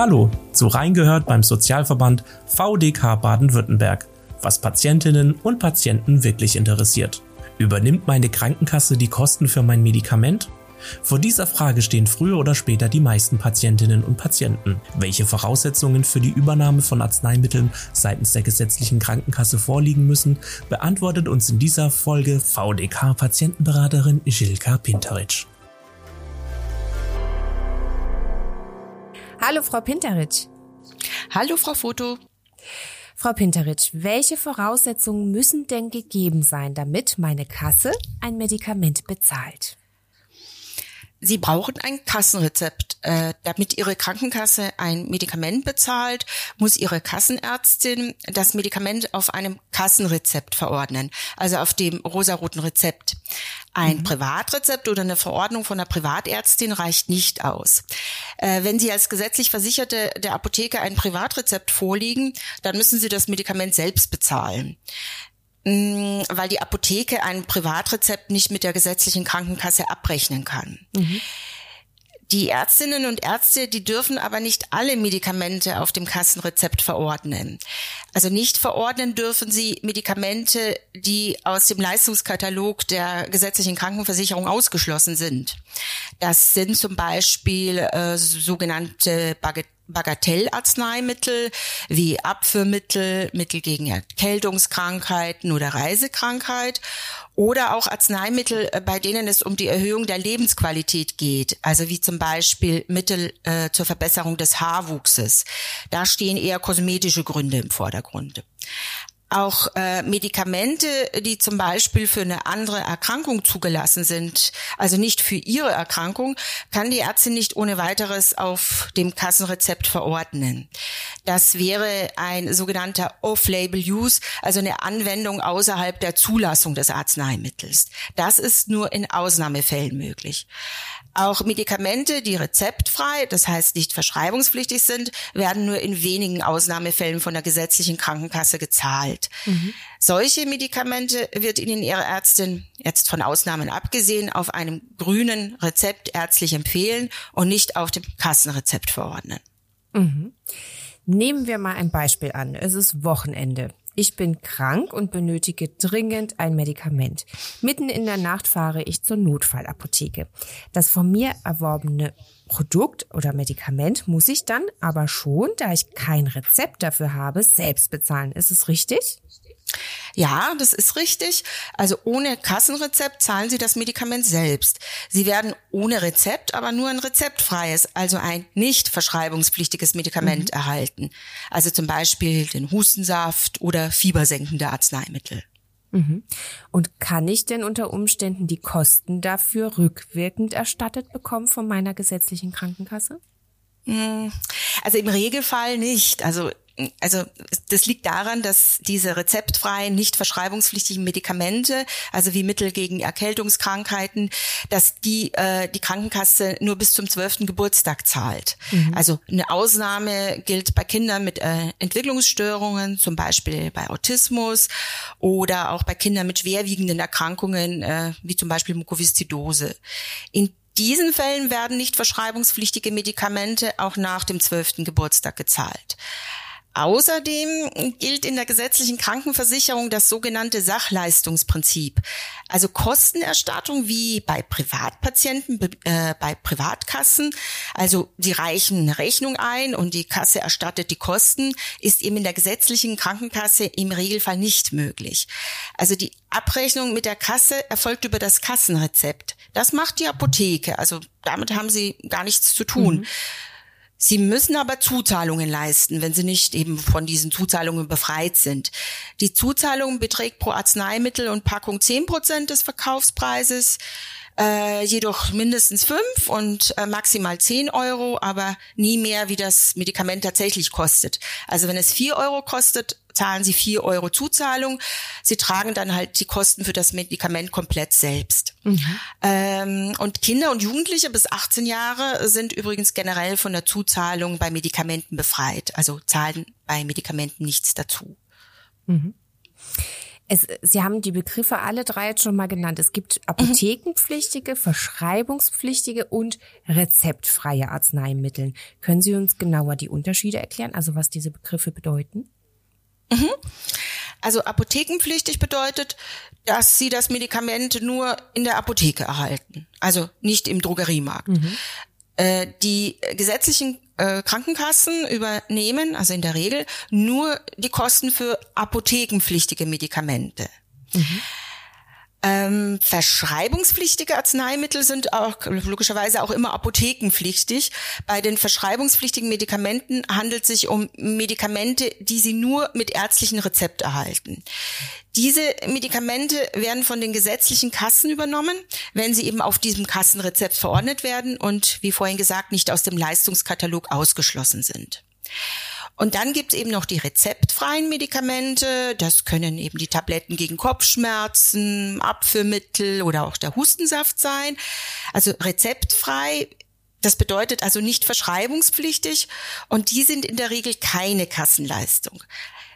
Hallo, zu Reingehört beim Sozialverband VDK Baden-Württemberg, was Patientinnen und Patienten wirklich interessiert. Übernimmt meine Krankenkasse die Kosten für mein Medikament? Vor dieser Frage stehen früher oder später die meisten Patientinnen und Patienten. Welche Voraussetzungen für die Übernahme von Arzneimitteln seitens der gesetzlichen Krankenkasse vorliegen müssen, beantwortet uns in dieser Folge VDK-Patientenberaterin Jilka Pinteric. Hallo, Frau Pinteric. Hallo, Frau Foto. Frau Pinteric, welche Voraussetzungen müssen denn gegeben sein, damit meine Kasse ein Medikament bezahlt? Sie brauchen ein Kassenrezept. Äh, damit Ihre Krankenkasse ein Medikament bezahlt, muss Ihre Kassenärztin das Medikament auf einem Kassenrezept verordnen, also auf dem rosaroten Rezept. Ein mhm. Privatrezept oder eine Verordnung von einer Privatärztin reicht nicht aus. Äh, wenn Sie als gesetzlich Versicherte der Apotheke ein Privatrezept vorliegen, dann müssen Sie das Medikament selbst bezahlen. Mm, weil die Apotheke ein Privatrezept nicht mit der gesetzlichen Krankenkasse abrechnen kann. Mhm. Die Ärztinnen und Ärzte, die dürfen aber nicht alle Medikamente auf dem Kassenrezept verordnen. Also nicht verordnen dürfen sie Medikamente, die aus dem Leistungskatalog der gesetzlichen Krankenversicherung ausgeschlossen sind. Das sind zum Beispiel äh, sogenannte Bagatell Bagatellarzneimittel wie Abführmittel, Mittel gegen Erkältungskrankheiten oder Reisekrankheit oder auch Arzneimittel, äh, bei denen es um die Erhöhung der Lebensqualität geht, also wie zum Beispiel Mittel äh, zur Verbesserung des Haarwuchses. Da stehen eher kosmetische Gründe im Vordergrund. Auch äh, Medikamente, die zum Beispiel für eine andere Erkrankung zugelassen sind, also nicht für ihre Erkrankung, kann die Ärztin nicht ohne weiteres auf dem Kassenrezept verordnen. Das wäre ein sogenannter Off-Label-Use, also eine Anwendung außerhalb der Zulassung des Arzneimittels. Das ist nur in Ausnahmefällen möglich. Auch Medikamente, die rezeptfrei, das heißt nicht verschreibungspflichtig sind, werden nur in wenigen Ausnahmefällen von der gesetzlichen Krankenkasse gezahlt. Mhm. Solche Medikamente wird Ihnen Ihre Ärztin jetzt von Ausnahmen abgesehen auf einem grünen Rezept ärztlich empfehlen und nicht auf dem Kassenrezept verordnen. Mhm. Nehmen wir mal ein Beispiel an. Es ist Wochenende. Ich bin krank und benötige dringend ein Medikament. Mitten in der Nacht fahre ich zur Notfallapotheke. Das von mir erworbene Produkt oder Medikament muss ich dann aber schon, da ich kein Rezept dafür habe, selbst bezahlen. Ist es richtig? Ja, das ist richtig. Also ohne Kassenrezept zahlen Sie das Medikament selbst. Sie werden ohne Rezept aber nur ein rezeptfreies, also ein nicht verschreibungspflichtiges Medikament mhm. erhalten. Also zum Beispiel den Hustensaft oder fiebersenkende Arzneimittel. Mhm. Und kann ich denn unter Umständen die Kosten dafür rückwirkend erstattet bekommen von meiner gesetzlichen Krankenkasse? Hm, also im Regelfall nicht. Also also das liegt daran, dass diese rezeptfreien, nicht verschreibungspflichtigen Medikamente, also wie Mittel gegen Erkältungskrankheiten, dass die äh, die Krankenkasse nur bis zum zwölften Geburtstag zahlt. Mhm. Also eine Ausnahme gilt bei Kindern mit äh, Entwicklungsstörungen, zum Beispiel bei Autismus oder auch bei Kindern mit schwerwiegenden Erkrankungen, äh, wie zum Beispiel Mukoviszidose. In diesen Fällen werden nicht verschreibungspflichtige Medikamente auch nach dem zwölften Geburtstag gezahlt. Außerdem gilt in der gesetzlichen Krankenversicherung das sogenannte Sachleistungsprinzip. Also Kostenerstattung wie bei Privatpatienten, äh, bei Privatkassen. Also sie reichen eine Rechnung ein und die Kasse erstattet die Kosten, ist eben in der gesetzlichen Krankenkasse im Regelfall nicht möglich. Also die Abrechnung mit der Kasse erfolgt über das Kassenrezept. Das macht die Apotheke. Also damit haben sie gar nichts zu tun. Mhm. Sie müssen aber Zuzahlungen leisten, wenn sie nicht eben von diesen Zuzahlungen befreit sind. Die Zuzahlung beträgt pro Arzneimittel und Packung zehn Prozent des Verkaufspreises, äh, jedoch mindestens fünf und äh, maximal zehn Euro, aber nie mehr, wie das Medikament tatsächlich kostet. Also wenn es vier Euro kostet, zahlen sie vier Euro Zuzahlung. Sie tragen dann halt die Kosten für das Medikament komplett selbst. Mhm. Ähm, und Kinder und Jugendliche bis 18 Jahre sind übrigens generell von der Zuzahlung bei Medikamenten befreit. Also zahlen bei Medikamenten nichts dazu. Mhm. Es, Sie haben die Begriffe alle drei jetzt schon mal genannt. Es gibt apothekenpflichtige, verschreibungspflichtige und rezeptfreie Arzneimittel. Können Sie uns genauer die Unterschiede erklären, also was diese Begriffe bedeuten? Mhm. Also apothekenpflichtig bedeutet, dass Sie das Medikament nur in der Apotheke erhalten, also nicht im Drogeriemarkt. Mhm. Äh, die gesetzlichen äh, Krankenkassen übernehmen, also in der Regel, nur die Kosten für apothekenpflichtige Medikamente. Mhm. Ähm, verschreibungspflichtige Arzneimittel sind auch logischerweise auch immer apothekenpflichtig. Bei den verschreibungspflichtigen Medikamenten handelt es sich um Medikamente, die Sie nur mit ärztlichem Rezept erhalten. Diese Medikamente werden von den gesetzlichen Kassen übernommen, wenn sie eben auf diesem Kassenrezept verordnet werden und wie vorhin gesagt nicht aus dem Leistungskatalog ausgeschlossen sind. Und dann gibt es eben noch die rezeptfreien Medikamente. Das können eben die Tabletten gegen Kopfschmerzen, Abführmittel oder auch der Hustensaft sein. Also rezeptfrei das bedeutet also nicht verschreibungspflichtig und die sind in der Regel keine Kassenleistung.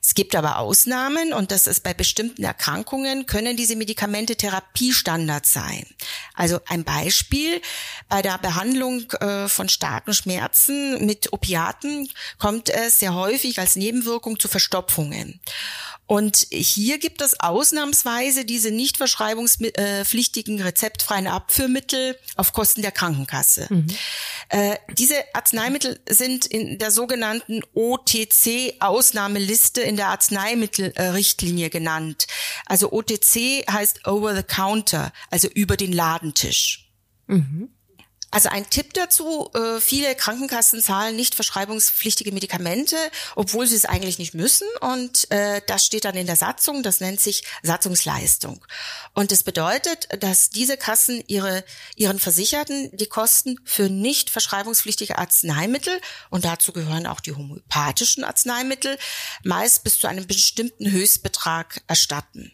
Es gibt aber Ausnahmen und das ist bei bestimmten Erkrankungen können diese Medikamente Therapiestandard sein. Also ein Beispiel, bei der Behandlung äh, von starken Schmerzen mit Opiaten kommt es sehr häufig als Nebenwirkung zu Verstopfungen. Und hier gibt es ausnahmsweise diese nicht verschreibungspflichtigen rezeptfreien Abführmittel auf Kosten der Krankenkasse. Mhm. Äh, diese Arzneimittel sind in der sogenannten OTC-Ausnahmeliste in der Arzneimittelrichtlinie genannt. Also OTC heißt Over the Counter, also über den Ladentisch. Mhm. Also ein Tipp dazu, äh, viele Krankenkassen zahlen nicht verschreibungspflichtige Medikamente, obwohl sie es eigentlich nicht müssen. Und äh, das steht dann in der Satzung, das nennt sich Satzungsleistung. Und das bedeutet, dass diese Kassen ihre, ihren Versicherten die Kosten für nicht verschreibungspflichtige Arzneimittel, und dazu gehören auch die homöopathischen Arzneimittel, meist bis zu einem bestimmten Höchstbetrag erstatten.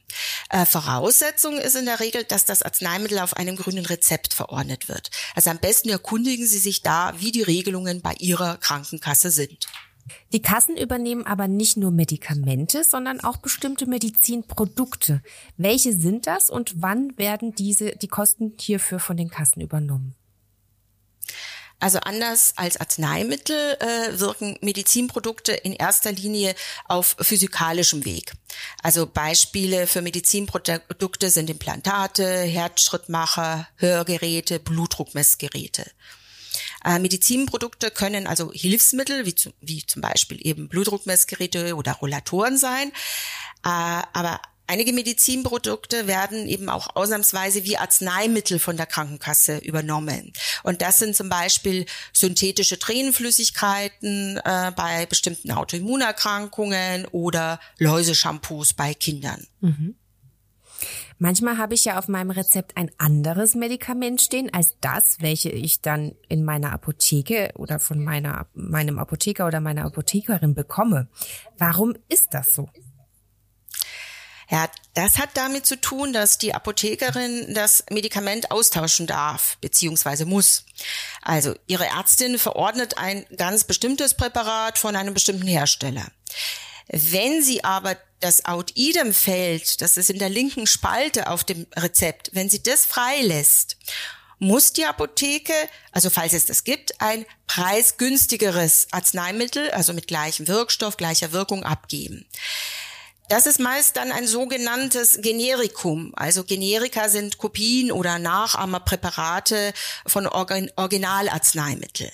Äh, Voraussetzung ist in der Regel, dass das Arzneimittel auf einem grünen Rezept verordnet wird. Also am besten erkundigen Sie sich da, wie die Regelungen bei Ihrer Krankenkasse sind. Die Kassen übernehmen aber nicht nur Medikamente, sondern auch bestimmte Medizinprodukte. Welche sind das und wann werden diese, die Kosten hierfür von den Kassen übernommen? Also anders als Arzneimittel äh, wirken Medizinprodukte in erster Linie auf physikalischem Weg. Also Beispiele für Medizinprodukte sind Implantate, Herzschrittmacher, Hörgeräte, Blutdruckmessgeräte. Äh, Medizinprodukte können also Hilfsmittel wie, zu, wie zum Beispiel eben Blutdruckmessgeräte oder Rollatoren sein, äh, aber Einige Medizinprodukte werden eben auch ausnahmsweise wie Arzneimittel von der Krankenkasse übernommen. Und das sind zum Beispiel synthetische Tränenflüssigkeiten äh, bei bestimmten Autoimmunerkrankungen oder Läuseshampoos bei Kindern. Mhm. Manchmal habe ich ja auf meinem Rezept ein anderes Medikament stehen als das, welche ich dann in meiner Apotheke oder von meiner, meinem Apotheker oder meiner Apothekerin bekomme. Warum ist das so? Ja, das hat damit zu tun, dass die Apothekerin das Medikament austauschen darf bzw. muss. Also ihre Ärztin verordnet ein ganz bestimmtes Präparat von einem bestimmten Hersteller. Wenn sie aber das Out-Idem-Feld, das ist in der linken Spalte auf dem Rezept, wenn sie das freilässt, muss die Apotheke, also falls es das gibt, ein preisgünstigeres Arzneimittel, also mit gleichem Wirkstoff, gleicher Wirkung abgeben. Das ist meist dann ein sogenanntes Generikum. Also Generika sind Kopien oder Nachahmerpräparate von Originalarzneimitteln.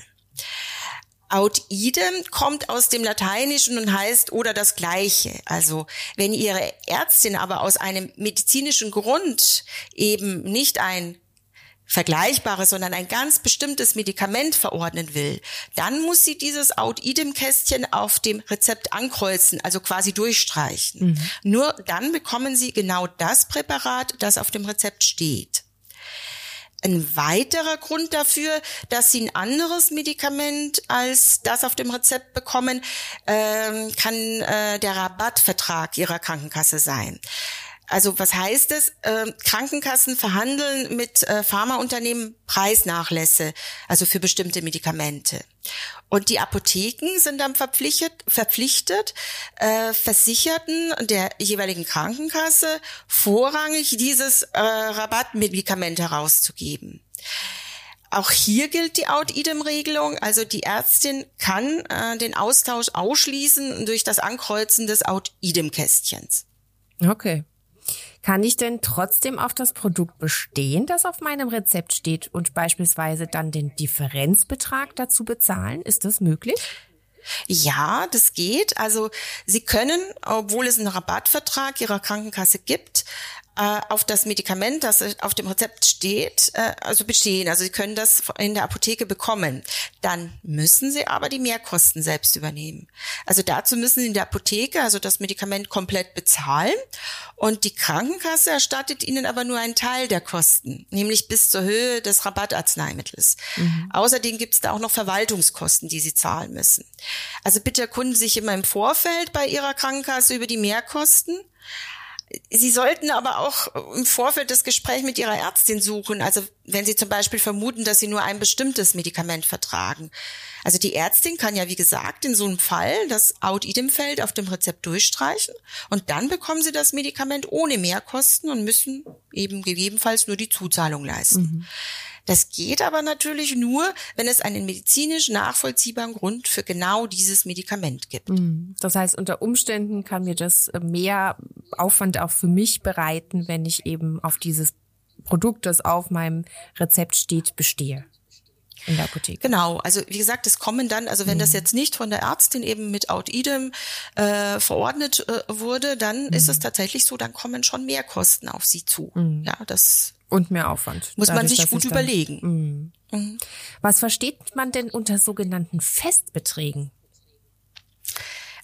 Aut idem kommt aus dem Lateinischen und heißt oder das Gleiche. Also wenn Ihre Ärztin aber aus einem medizinischen Grund eben nicht ein vergleichbares, sondern ein ganz bestimmtes Medikament verordnen will, dann muss sie dieses Out-Idem-Kästchen auf dem Rezept ankreuzen, also quasi durchstreichen. Mhm. Nur dann bekommen sie genau das Präparat, das auf dem Rezept steht. Ein weiterer Grund dafür, dass sie ein anderes Medikament als das auf dem Rezept bekommen, ähm, kann äh, der Rabattvertrag ihrer Krankenkasse sein. Also was heißt es? Äh, Krankenkassen verhandeln mit äh, Pharmaunternehmen Preisnachlässe, also für bestimmte Medikamente. Und die Apotheken sind dann verpflichtet, verpflichtet äh, Versicherten der jeweiligen Krankenkasse vorrangig dieses äh, Rabattmedikament herauszugeben. Auch hier gilt die Out-Idem-Regelung. Also die Ärztin kann äh, den Austausch ausschließen durch das Ankreuzen des Out-Idem-Kästchens. Okay. Kann ich denn trotzdem auf das Produkt bestehen, das auf meinem Rezept steht und beispielsweise dann den Differenzbetrag dazu bezahlen? Ist das möglich? Ja, das geht. Also Sie können, obwohl es einen Rabattvertrag Ihrer Krankenkasse gibt, äh, auf das Medikament, das auf dem Rezept steht, äh, also bestehen. Also Sie können das in der Apotheke bekommen. Dann müssen Sie aber die Mehrkosten selbst übernehmen. Also dazu müssen Sie in der Apotheke also das Medikament komplett bezahlen und die Krankenkasse erstattet Ihnen aber nur einen Teil der Kosten, nämlich bis zur Höhe des Rabattarzneimittels. Mhm. Außerdem gibt es da auch noch Verwaltungskosten, die Sie zahlen müssen. Also bitte erkunden Sie sich immer im Vorfeld bei Ihrer Krankenkasse über die Mehrkosten Sie sollten aber auch im Vorfeld das Gespräch mit Ihrer Ärztin suchen. Also wenn Sie zum Beispiel vermuten, dass Sie nur ein bestimmtes Medikament vertragen. Also die Ärztin kann ja, wie gesagt, in so einem Fall das Out-Idem-Feld auf dem Rezept durchstreichen und dann bekommen Sie das Medikament ohne Mehrkosten und müssen eben gegebenenfalls nur die Zuzahlung leisten. Mhm. Das geht aber natürlich nur, wenn es einen medizinisch nachvollziehbaren Grund für genau dieses Medikament gibt. Mhm. Das heißt, unter Umständen kann mir das mehr Aufwand auch für mich bereiten, wenn ich eben auf dieses Produkt, das auf meinem Rezept steht, bestehe in der Apotheke. Genau, also wie gesagt, es kommen dann, also wenn mhm. das jetzt nicht von der Ärztin eben mit Out-Idem äh, verordnet äh, wurde, dann mhm. ist es tatsächlich so, dann kommen schon mehr Kosten auf sie zu. Mhm. Ja, das und mehr Aufwand. Muss dadurch, man sich gut überlegen. Dann, mhm. mhm. Was versteht man denn unter sogenannten Festbeträgen?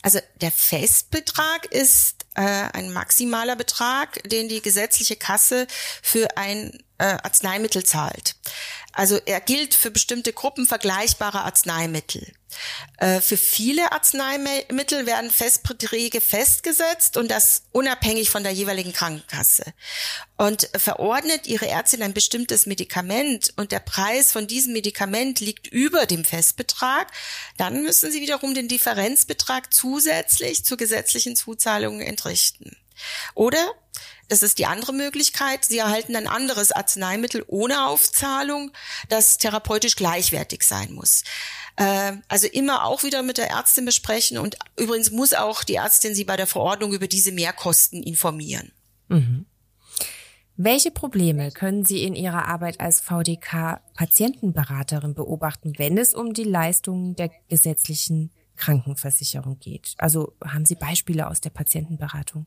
Also der Festbetrag ist ein maximaler Betrag, den die gesetzliche Kasse für ein äh, Arzneimittel zahlt. Also er gilt für bestimmte Gruppen vergleichbarer Arzneimittel. Äh, für viele Arzneimittel werden Festbeträge festgesetzt und das unabhängig von der jeweiligen Krankenkasse. Und verordnet Ihre Ärztin ein bestimmtes Medikament und der Preis von diesem Medikament liegt über dem Festbetrag, dann müssen Sie wiederum den Differenzbetrag zusätzlich zur gesetzlichen Zuzahlung entrichten. Oder das ist die andere Möglichkeit. Sie erhalten ein anderes Arzneimittel ohne Aufzahlung, das therapeutisch gleichwertig sein muss. Äh, also immer auch wieder mit der Ärztin besprechen und übrigens muss auch die Ärztin Sie bei der Verordnung über diese Mehrkosten informieren. Mhm. Welche Probleme können Sie in Ihrer Arbeit als VDK-Patientenberaterin beobachten, wenn es um die Leistungen der gesetzlichen Krankenversicherung geht? Also haben Sie Beispiele aus der Patientenberatung?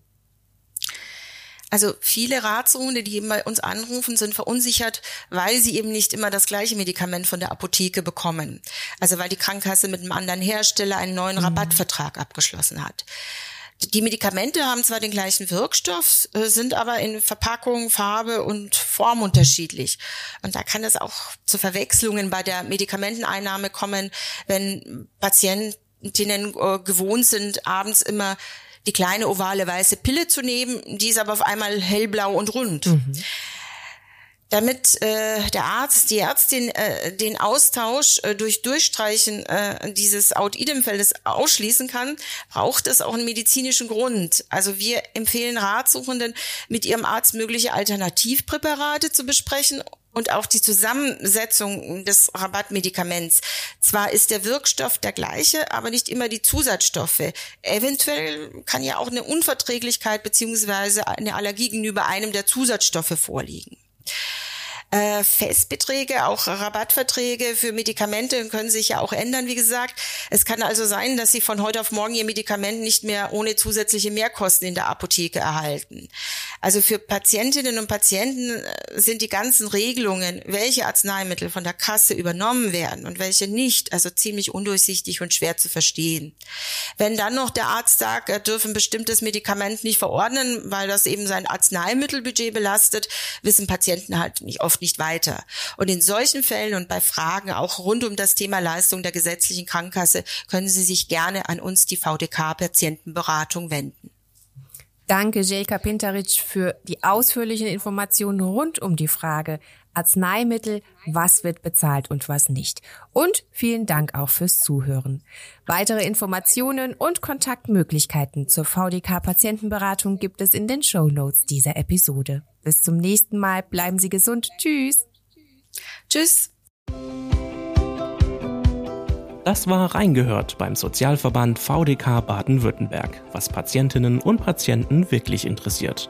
Also viele Ratsuchende, die eben bei uns anrufen, sind verunsichert, weil sie eben nicht immer das gleiche Medikament von der Apotheke bekommen. Also weil die Krankenkasse mit einem anderen Hersteller einen neuen mhm. Rabattvertrag abgeschlossen hat. Die Medikamente haben zwar den gleichen Wirkstoff, äh, sind aber in Verpackung, Farbe und Form unterschiedlich. Und da kann es auch zu Verwechslungen bei der Medikamenteneinnahme kommen, wenn Patientinnen äh, gewohnt sind, abends immer die kleine ovale weiße Pille zu nehmen, die ist aber auf einmal hellblau und rund. Mhm. Damit äh, der Arzt, die Ärztin äh, den Austausch äh, durch Durchstreichen äh, dieses Out-Idem-Feldes ausschließen kann, braucht es auch einen medizinischen Grund. Also wir empfehlen Ratsuchenden, mit ihrem Arzt mögliche Alternativpräparate zu besprechen und auch die Zusammensetzung des Rabattmedikaments. Zwar ist der Wirkstoff der gleiche, aber nicht immer die Zusatzstoffe. Eventuell kann ja auch eine Unverträglichkeit beziehungsweise eine Allergie gegenüber einem der Zusatzstoffe vorliegen. Äh, Festbeträge, auch Rabattverträge für Medikamente können sich ja auch ändern, wie gesagt. Es kann also sein, dass Sie von heute auf morgen Ihr Medikament nicht mehr ohne zusätzliche Mehrkosten in der Apotheke erhalten. Also für Patientinnen und Patienten äh, sind die ganzen Regelungen, welche Arzneimittel von der Kasse übernommen werden und welche nicht, also ziemlich undurchsichtig und schwer zu verstehen. Wenn dann noch der Arzt sagt, er dürfe ein bestimmtes Medikament nicht verordnen, weil das eben sein Arzneimittelbudget belastet, wissen Patienten halt nicht oft nicht weiter. Und in solchen Fällen und bei Fragen auch rund um das Thema Leistung der gesetzlichen Krankenkasse können Sie sich gerne an uns, die VDK Patientenberatung, wenden. Danke, Jelka Pintaric, für die ausführlichen Informationen rund um die Frage Arzneimittel, was wird bezahlt und was nicht. Und vielen Dank auch fürs Zuhören. Weitere Informationen und Kontaktmöglichkeiten zur VDK-Patientenberatung gibt es in den Show Notes dieser Episode. Bis zum nächsten Mal. Bleiben Sie gesund. Tschüss. Tschüss. Das war Reingehört beim Sozialverband VDK Baden-Württemberg, was Patientinnen und Patienten wirklich interessiert.